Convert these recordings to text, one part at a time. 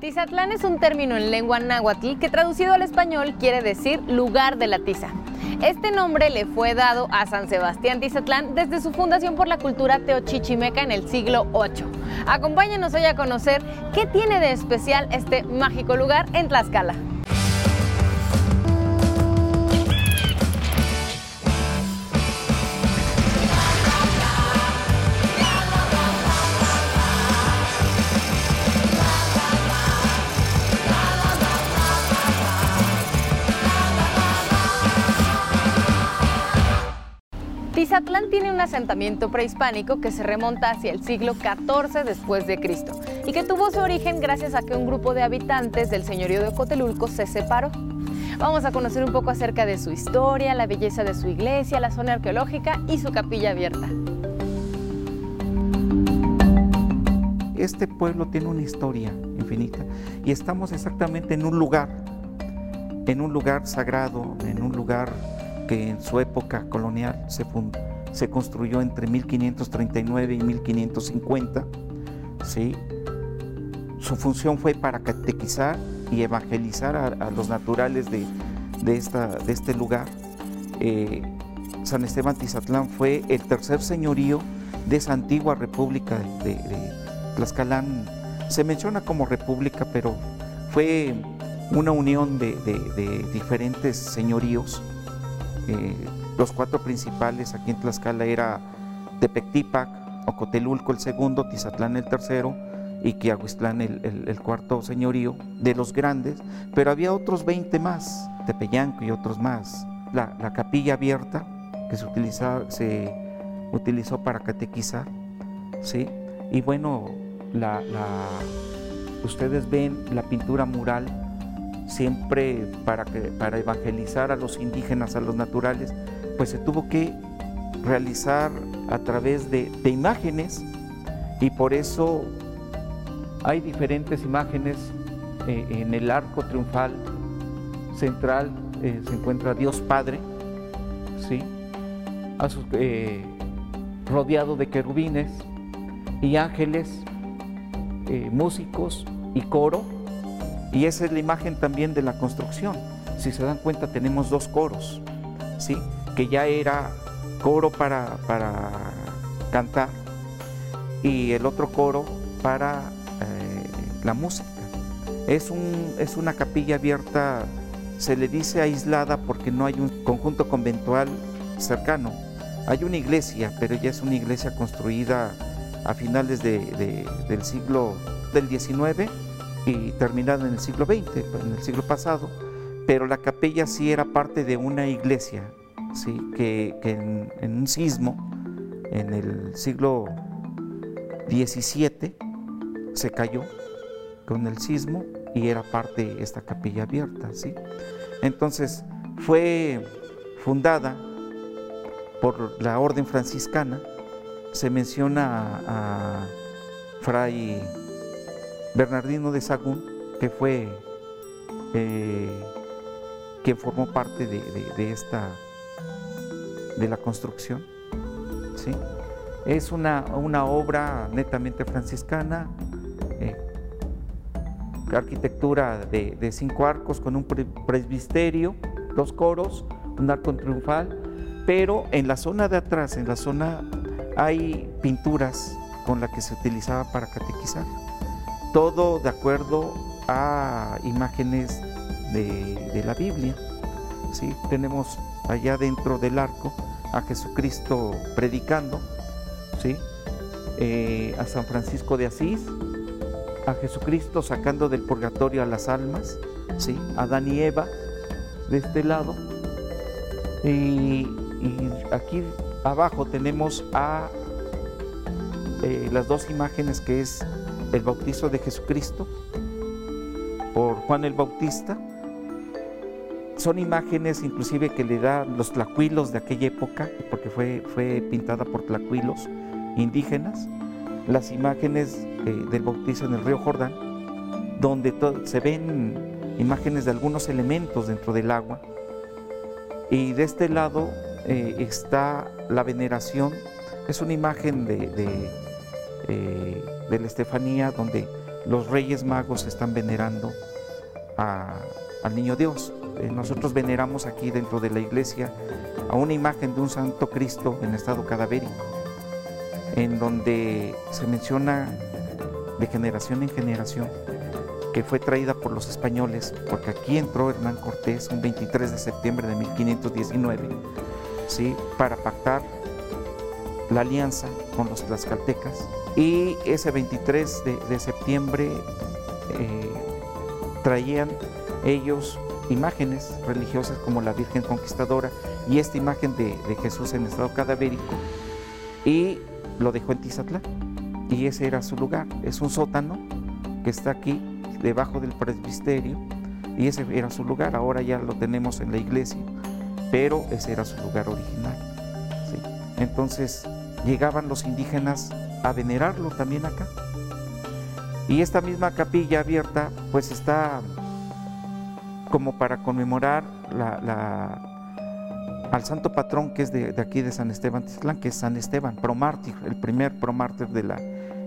Tizatlán es un término en lengua náhuatl que traducido al español quiere decir lugar de la tiza. Este nombre le fue dado a San Sebastián Tizatlán desde su fundación por la cultura teochichimeca en el siglo VIII. Acompáñenos hoy a conocer qué tiene de especial este mágico lugar en Tlaxcala. Tizatlán tiene un asentamiento prehispánico que se remonta hacia el siglo XIV después de Cristo y que tuvo su origen gracias a que un grupo de habitantes del señorío de Cotelulco se separó. Vamos a conocer un poco acerca de su historia, la belleza de su iglesia, la zona arqueológica y su capilla abierta. Este pueblo tiene una historia infinita y estamos exactamente en un lugar, en un lugar sagrado, en un lugar que en su época colonial se, se construyó entre 1539 y 1550. ¿sí? Su función fue para catequizar y evangelizar a, los naturales de, esta, de este lugar. Eh, San Esteban Tizatlán fue el tercer señorío de esa antigua república de, Tlaxcalán. Se menciona como república, pero fue una unión de, de diferentes señoríos eh, los cuatro principales aquí en Tlaxcala era Tepectípac, Ocotelulco el segundo, Tizatlán el tercero y Quiahuistlán el, cuarto señorío de los grandes, pero había otros 20 más, Tepeyanco y otros más. La, capilla abierta que se, se utilizó para catequizar, ¿sí? Y bueno, ustedes ven la pintura mural siempre para, que, para evangelizar a los indígenas, a los naturales, pues se tuvo que realizar a través de, imágenes y por eso hay diferentes imágenes eh, en el arco triunfal central eh, se encuentra Dios Padre, ¿sí? Eh, rodeado de querubines y ángeles, músicos y coro y esa es la imagen también de la construcción. Si se dan cuenta, tenemos dos coros, ¿sí? que ya era coro para, para cantar y el otro coro para eh, la música. Es, un, es una capilla abierta, se le dice aislada porque no hay un conjunto conventual cercano. Hay una iglesia, pero ya es una iglesia construida a finales del siglo del XIX y terminada en el siglo XX, en el siglo pasado, pero la capilla sí era parte de una iglesia, ¿sí? que, en, un sismo, en el siglo XVII, se cayó con el sismo y era parte de esta capilla abierta. ¿sí? Entonces fue fundada por la orden franciscana, se menciona a Fray Bernardino de Sagún, que fue eh, quien formó parte de, esta de la construcción. ¿sí? Es una, obra netamente franciscana, eh, arquitectura de, cinco arcos con un presbiterio, dos coros, un arco triunfal, pero en la zona de atrás, en la zona, hay pinturas con las que se utilizaba para catequizar todo de acuerdo a imágenes de, la Biblia. ¿sí? Tenemos allá dentro del arco a Jesucristo predicando, ¿sí? Eh, a San Francisco de Asís, a Jesucristo sacando del purgatorio a las almas, ¿sí? a Adán y Eva de este lado. Y, aquí abajo tenemos a eh, las dos imágenes que es el bautizo de Jesucristo por Juan el Bautista. Son imágenes inclusive que le dan los tlacuilos de aquella época, porque fue, fue pintada por tlacuilos indígenas. Las imágenes eh, del bautizo en el río Jordán, donde se ven imágenes de algunos elementos dentro del agua. Y de este lado eh, está la veneración, es una imagen de, eh, de la Estefanía, donde los reyes magos están venerando al niño Dios. Eh, nosotros veneramos aquí dentro de la iglesia a una imagen de un santo Cristo en estado cadavérico, en donde se menciona de generación en generación que fue traída por los españoles, porque aquí entró Hernán Cortés un 23 de septiembre de 1519, ¿sí? para pactar la alianza con los tlaxcaltecas. Y ese 23 de, septiembre eh, traían ellos imágenes religiosas como la Virgen Conquistadora y esta imagen de, Jesús en estado cadavérico y lo dejó en Tizatlán y ese era su lugar. Es un sótano que está aquí debajo del presbiterio y ese era su lugar. Ahora ya lo tenemos en la iglesia, pero ese era su lugar original. Entonces llegaban los indígenas a venerarlo también acá. Y esta misma capilla abierta pues está como para conmemorar al santo patrón que es de, aquí de San Esteban Tislán, que es San Esteban, promártir, el primer promártir de la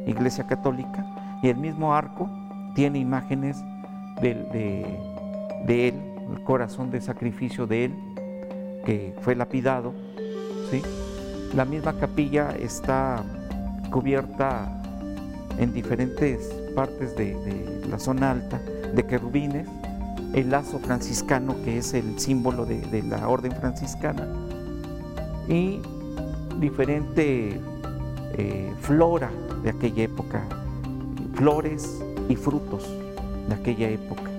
Iglesia Católica. Y el mismo arco tiene imágenes de, de, él, el corazón de sacrificio de él, que fue lapidado. ¿sí? La misma capilla está cubierta en diferentes partes de, la zona alta de querubines el lazo franciscano, que es el símbolo de, la orden franciscana, y diferente eh, flora de aquella época, flores y frutos de aquella época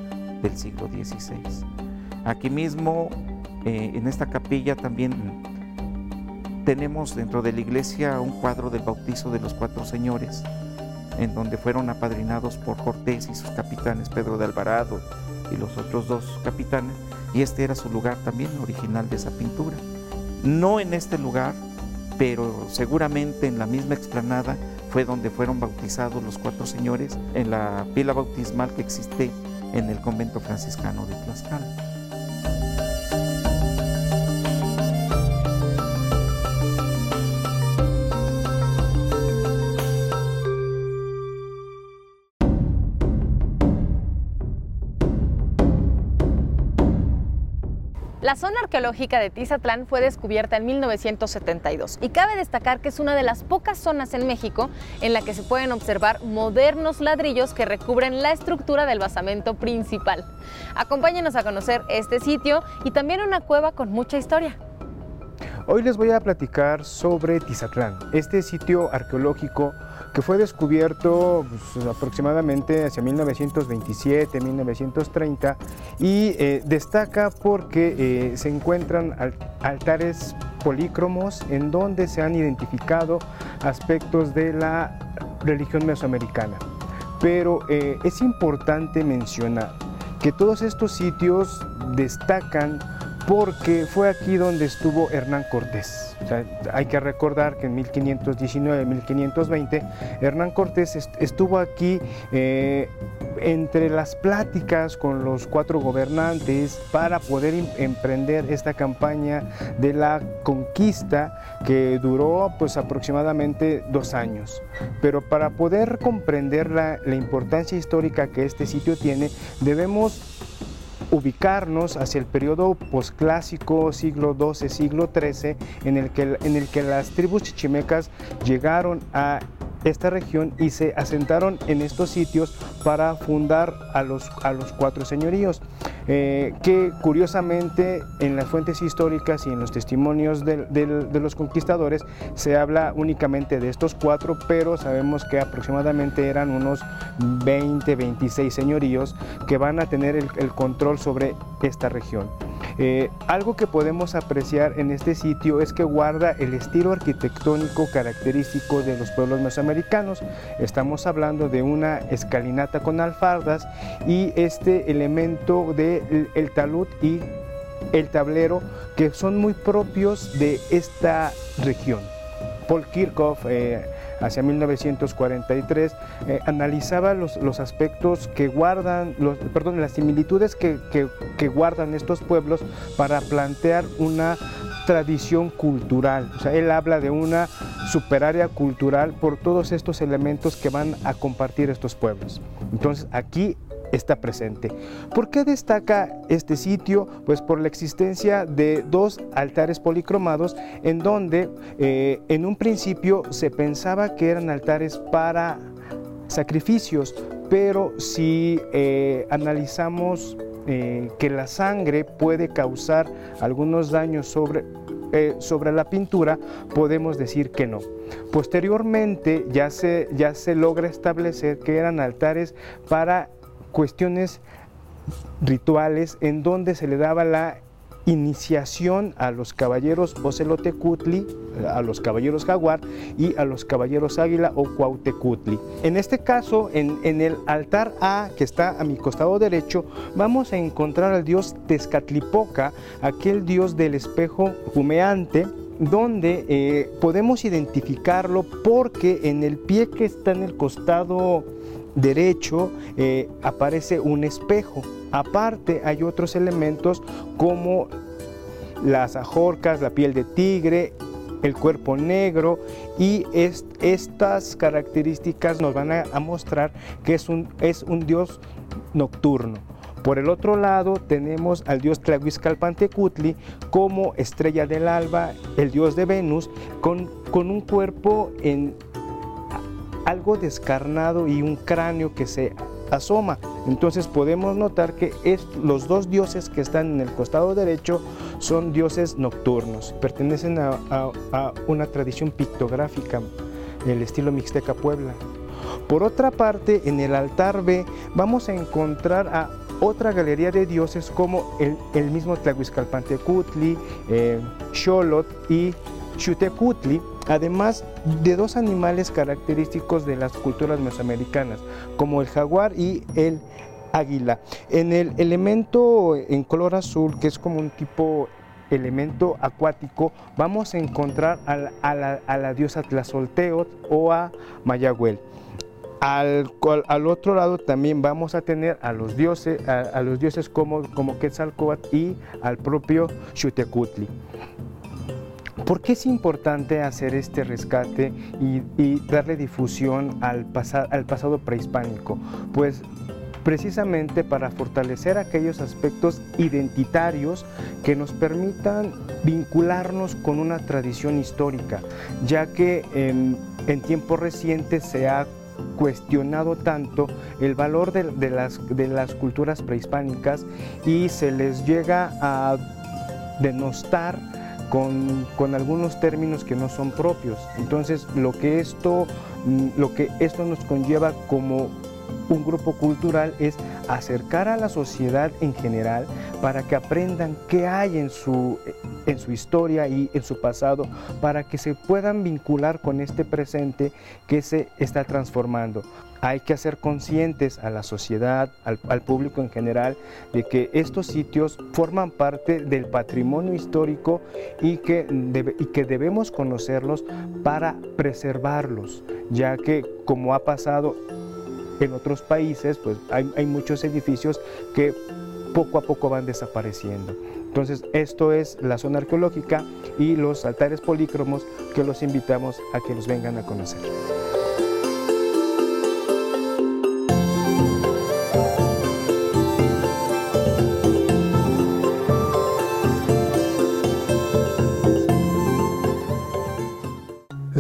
del siglo XVI. Aquí mismo, eh, en esta capilla también tenemos dentro de la iglesia un cuadro del bautizo de los cuatro señores, en donde fueron apadrinados por Cortés y sus capitanes Pedro de Alvarado y los otros dos capitanes, y este era su lugar también original de esa pintura. No en este lugar, pero seguramente en la misma explanada fue donde fueron bautizados los cuatro señores en la pila bautismal que existe en el convento franciscano de Tlaxcala. La zona arqueológica de Tizatlán fue descubierta en 1972 y cabe destacar que es una de las pocas zonas en México en la que se pueden observar modernos ladrillos que recubren la estructura del basamento principal. Acompáñenos a conocer este sitio y también una cueva con mucha historia. Hoy les voy a platicar sobre Tizatlán, este sitio arqueológico que fue descubierto pues, aproximadamente hacia 1927, 1930 y eh, destaca porque eh, se encuentran altares polícromos en donde se han identificado aspectos de la religión mesoamericana. Pero eh, es importante mencionar que todos estos sitios destacan porque fue aquí donde estuvo Hernán Cortés. hay que recordar que en 1519-1520 Hernán Cortés estuvo aquí eh, entre las pláticas con los cuatro gobernantes para poder em, emprender esta campaña de la conquista que duró pues aproximadamente dos años. Pero para poder comprender la, la importancia histórica que este sitio tiene, debemos ubicarnos hacia el periodo posclásico, siglo XII, siglo XIII, en el que, en el que las tribus chichimecas llegaron a esta región y se asentaron en estos sitios para fundar a los, a los cuatro señoríos, eh, que curiosamente en las fuentes históricas y en los testimonios de, los conquistadores se habla únicamente de estos cuatro, pero sabemos que aproximadamente eran unos 20, 26 señoríos que van a tener el control sobre esta región. Eh, algo que podemos apreciar en este sitio es que guarda el estilo arquitectónico característico de los pueblos mesoamericanos. Estamos hablando de una escalinata con alfardas y este elemento del el talud y el tablero que son muy propios de esta región. Paul Kirchhoff, eh, hacia 1943, eh, analizaba los, los, aspectos que guardan, perdón, las similitudes que, que, que guardan estos pueblos para plantear una tradición cultural. O sea, él habla de una superárea cultural por todos estos elementos que van a compartir estos pueblos. Entonces, aquí está presente. ¿Por qué destaca este sitio? Pues por la existencia de dos altares policromados en donde eh, en un principio se pensaba que eran altares para sacrificios, pero si eh, analizamos eh, que la sangre puede causar algunos daños sobre, sobre la pintura, podemos decir que no. Posteriormente ya se, ya se logra establecer que eran altares para cuestiones rituales en donde se le daba la iniciación a los caballeros Ocelotecutli, a los caballeros Jaguar y a los caballeros Águila o Cuautecutli. En este caso, en, el altar A, que está a mi costado derecho, vamos a encontrar al dios Tezcatlipoca, aquel dios del espejo humeante, donde eh, podemos identificarlo porque en el pie que está en el costado derecho eh, aparece un espejo. Aparte hay otros elementos como las ajorcas, la piel de tigre, el cuerpo negro y estas características nos van a, mostrar que es un, es un dios nocturno. Por el otro lado tenemos al dios Tlahuizcalpantecutli como estrella del alba, el dios de Venus, con, con un cuerpo en, algo descarnado y un cráneo que se asoma. Entonces podemos notar que los dos dioses que están en el costado derecho son dioses nocturnos, pertenecen a, una tradición pictográfica, el estilo Mixteca Puebla. Por otra parte, en el altar B vamos a encontrar a otra galería de dioses como el, mismo Tlahuizcalpantecutli, eh, Xolot y Xutecutli, además de dos animales característicos de las culturas mesoamericanas, como el jaguar y el águila. En el elemento en color azul, que es como un tipo elemento acuático, vamos a encontrar a la, diosa Tlazolteot o a Mayagüel. Al, otro lado también vamos a tener a los dioses, a, los dioses como, como Quetzalcóatl y al propio Xutecutli. ¿Por qué es importante hacer este rescate y, darle difusión al, pasado prehispánico? Pues precisamente para fortalecer aquellos aspectos identitarios que nos permitan vincularnos con una tradición histórica, ya que en, tiempos recientes se ha cuestionado tanto el valor de, las, de las culturas prehispánicas y se les llega a denostar con, algunos términos que no son propios. Entonces, lo que esto, mm, lo que esto nos conlleva como un grupo cultural es acercar a la sociedad en general para que aprendan qué hay en su, en su historia y en su pasado, para que se puedan vincular con este presente que se está transformando hay que hacer conscientes a la sociedad, al, público en general, de que estos sitios forman parte del patrimonio histórico y que, y que debemos conocerlos para preservarlos, ya que como ha pasado en otros países, pues hay, hay muchos edificios que poco a poco van desapareciendo. Entonces, esto es la zona arqueológica y los altares polícromos que los invitamos a que los vengan a conocer.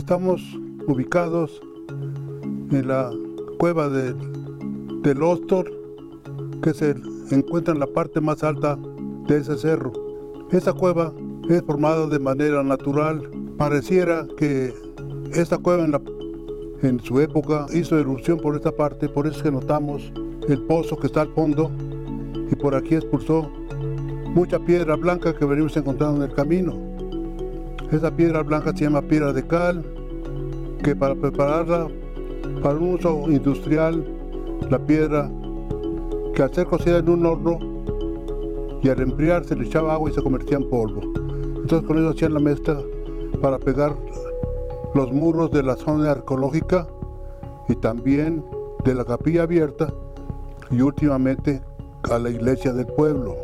Estamos ubicados en la cueva de, del Ostor, que se encuentra en la parte más alta de ese cerro. Esta cueva es formada de manera natural. Pareciera que esta cueva en, la, en su época hizo erupción por esta parte, por eso es que notamos el pozo que está al fondo y por aquí expulsó mucha piedra blanca que venimos encontrando en el camino. Esa piedra blanca se llama piedra de cal, que para prepararla para un uso industrial, la piedra, que al ser cocida en un horno y al enfriar se le echaba agua y se convertía en polvo. Entonces con eso hacían la mezcla para pegar los muros de la zona arqueológica y también de la capilla abierta y últimamente a la iglesia del pueblo.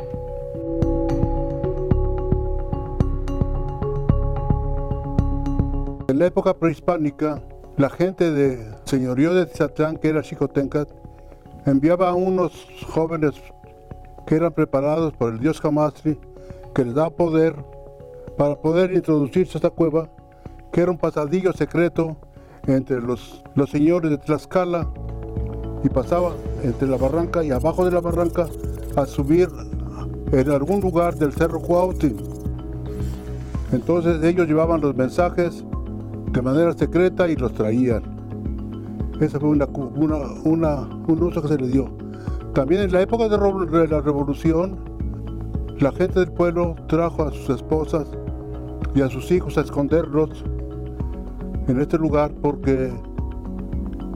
En la época prehispánica, la gente de señorío de Tizatlán, que era Xicotencat, enviaba a unos jóvenes que eran preparados por el dios Jamastri, que les da poder para poder introducirse a esta cueva, que era un pasadillo secreto entre los, los señores de Tlaxcala y pasaba entre la barranca y abajo de la barranca a subir en algún lugar del Cerro Cuauhti. Entonces ellos llevaban los mensajes de manera secreta y los traían. Ese fue una, un uso que se le dio. También en la época de la revolución, la gente del pueblo trajo a sus esposas y a sus hijos a esconderlos en este lugar porque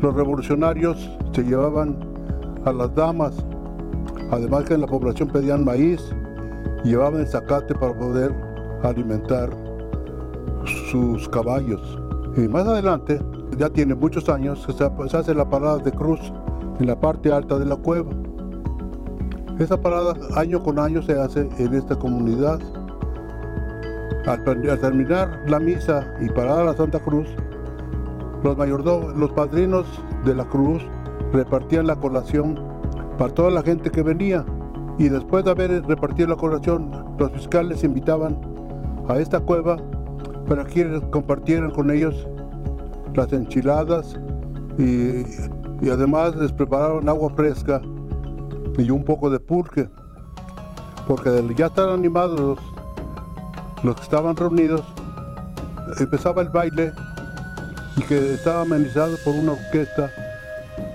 los revolucionarios se llevaban a las damas, además que en la población pedían maíz, llevaban el zacate para poder alimentar sus caballos. Más adelante, ya tiene muchos años, se hace la parada de cruz en la parte alta de la cueva. Esa parada año con año se hace en esta comunidad. Al, terminar la misa y parada la Santa Cruz, los mayordomos, los padrinos de la cruz repartían la colación para toda la gente que venía. Y después de haber repartido la colación, los fiscales invitaban a esta cueva para que compartieran con ellos las enchiladas y, además les prepararon agua fresca y un poco de pulque, porque ya estaban animados los, los que estaban reunidos, empezaba el baile y que estaba amenizado por una orquesta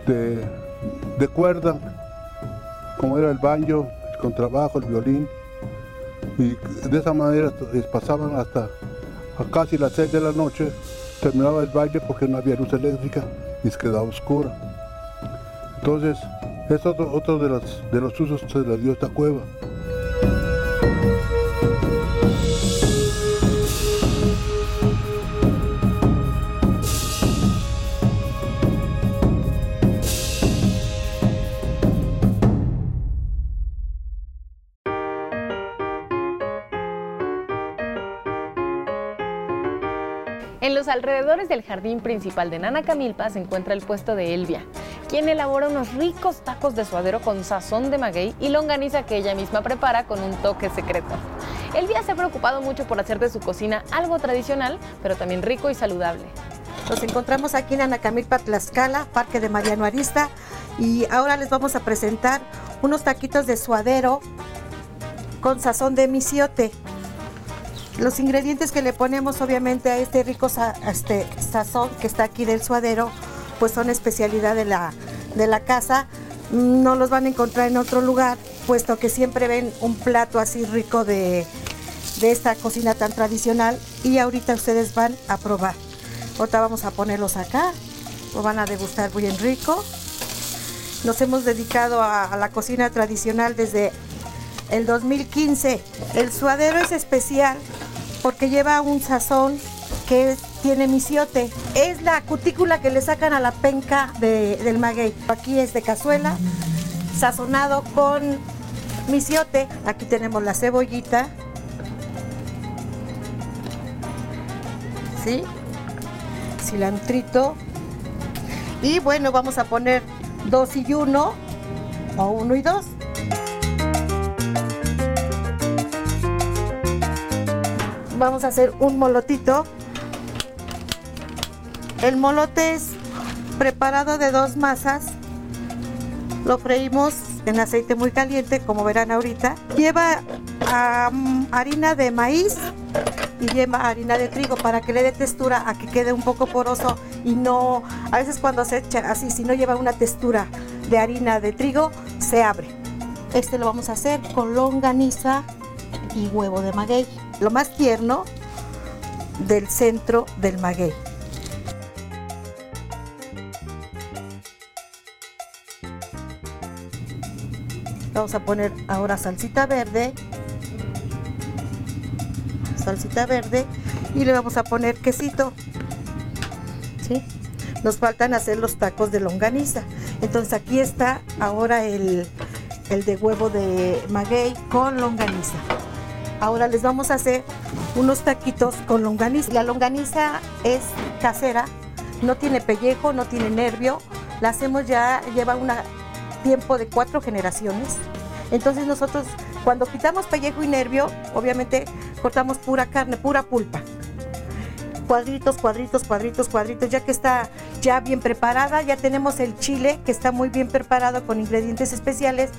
de, de cuerda, como era el banjo, el contrabajo, el violín, y de esa manera pasaban hasta casi las 6 de la noche, terminaba el baile porque no había luz eléctrica y se quedaba oscura. Entonces, es otro, de, los, de los usos que se le dio esta cueva. Alrededores del jardín principal de Nana Camilpa se encuentra el puesto de Elvia, quien elabora unos ricos tacos de suadero con sazón de maguey y longaniza que ella misma prepara con un toque secreto. Elvia se ha preocupado mucho por hacer de su cocina algo tradicional, pero también rico y saludable. Nos encontramos aquí en Anacamilpa, Tlaxcala, Parque de Mariano Arista, y ahora les vamos a presentar unos taquitos de suadero con sazón de misiote. Los ingredientes que le ponemos obviamente a este rico este sazón que está aquí del suadero, pues son especialidad de la, de la casa. No los van a encontrar en otro lugar, puesto que siempre ven un plato así rico de, de esta cocina tan tradicional y ahorita ustedes van a probar. Ahorita vamos a ponerlos acá, lo van a degustar bien rico. Nos hemos dedicado a la cocina tradicional desde el 2015. El suadero es especial porque lleva un sazón que tiene misiote. Es la cutícula que le sacan a la penca del maguey. Aquí es de cazuela, sazonado con misiote. Aquí tenemos la cebollita. ¿Sí? Cilantrito. Y bueno, vamos a poner dos y uno, o uno y dos. Vamos a hacer un molotito. El molote es preparado de dos masas. Lo freímos en aceite muy caliente, como verán ahorita. Lleva harina de maíz y lleva harina de trigo para que le dé textura a que quede un poco poroso y no, a veces cuando se echa así, si no lleva una textura de harina de trigo, se abre. Este lo vamos a hacer con longaniza y huevo de maguey lo más tierno del centro del maguey. Vamos a poner ahora salsita verde, salsita verde y le vamos a poner quesito. ¿sí? Nos faltan hacer los tacos de longaniza. Entonces aquí está ahora el, el de huevo de maguey con longaniza. Ahora les vamos a hacer unos taquitos con longaniza. La longaniza es casera, no tiene pellejo, no tiene nervio. La hacemos ya, lleva un tiempo de cuatro generaciones. Entonces nosotros cuando quitamos pellejo y nervio, obviamente cortamos pura carne, pura pulpa. Cuadritos, cuadritos, cuadritos, cuadritos, ya que está ya bien preparada, ya tenemos el chile que está muy bien preparado con ingredientes especiales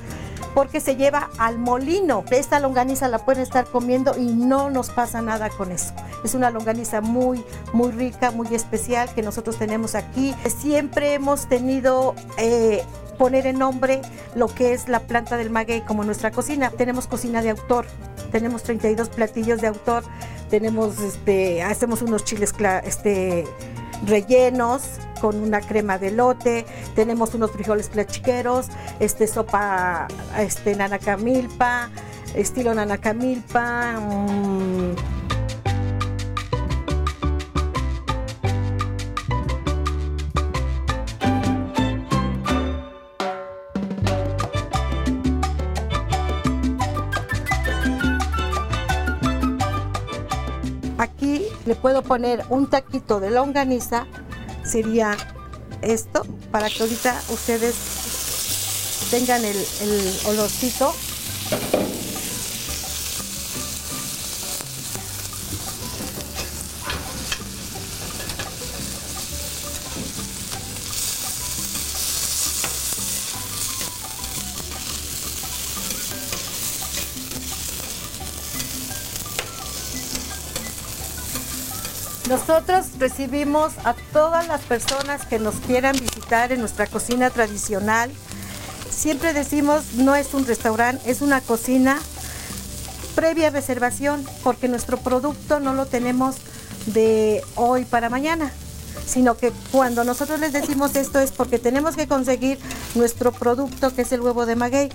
porque se lleva al molino. Esta longaniza la pueden estar comiendo y no nos pasa nada con eso. Es una longaniza muy, muy rica, muy especial que nosotros tenemos aquí. Siempre hemos tenido eh, poner en nombre lo que es la planta del maguey como nuestra cocina. Tenemos cocina de autor, tenemos 32 platillos de autor, tenemos, este, hacemos unos chiles este, rellenos con una crema de lote, tenemos unos frijoles plachiqueros, este, sopa este, nanacamilpa, estilo nanacamilpa. Mmm, Aquí le puedo poner un taquito de longaniza, sería esto, para que ahorita ustedes tengan el, el olorcito. Nosotros recibimos a todas las personas que nos quieran visitar en nuestra cocina tradicional. Siempre decimos, no es un restaurante, es una cocina previa reservación, porque nuestro producto no lo tenemos de hoy para mañana, sino que cuando nosotros les decimos esto es porque tenemos que conseguir nuestro producto que es el huevo de maguey.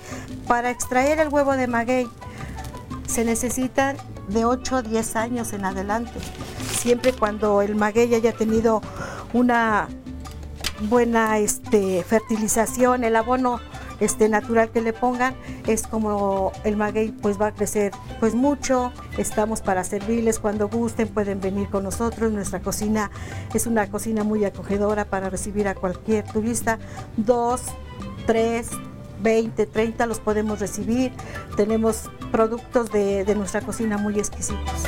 Para extraer el huevo de maguey se necesitan de 8 a 10 años en adelante siempre cuando el maguey haya tenido una buena este, fertilización, el abono este, natural que le pongan, es como el maguey pues va a crecer pues mucho. Estamos para servirles cuando gusten, pueden venir con nosotros. Nuestra cocina es una cocina muy acogedora para recibir a cualquier turista. Dos, tres, 20, 30 los podemos recibir. Tenemos productos de, de nuestra cocina muy exquisitos.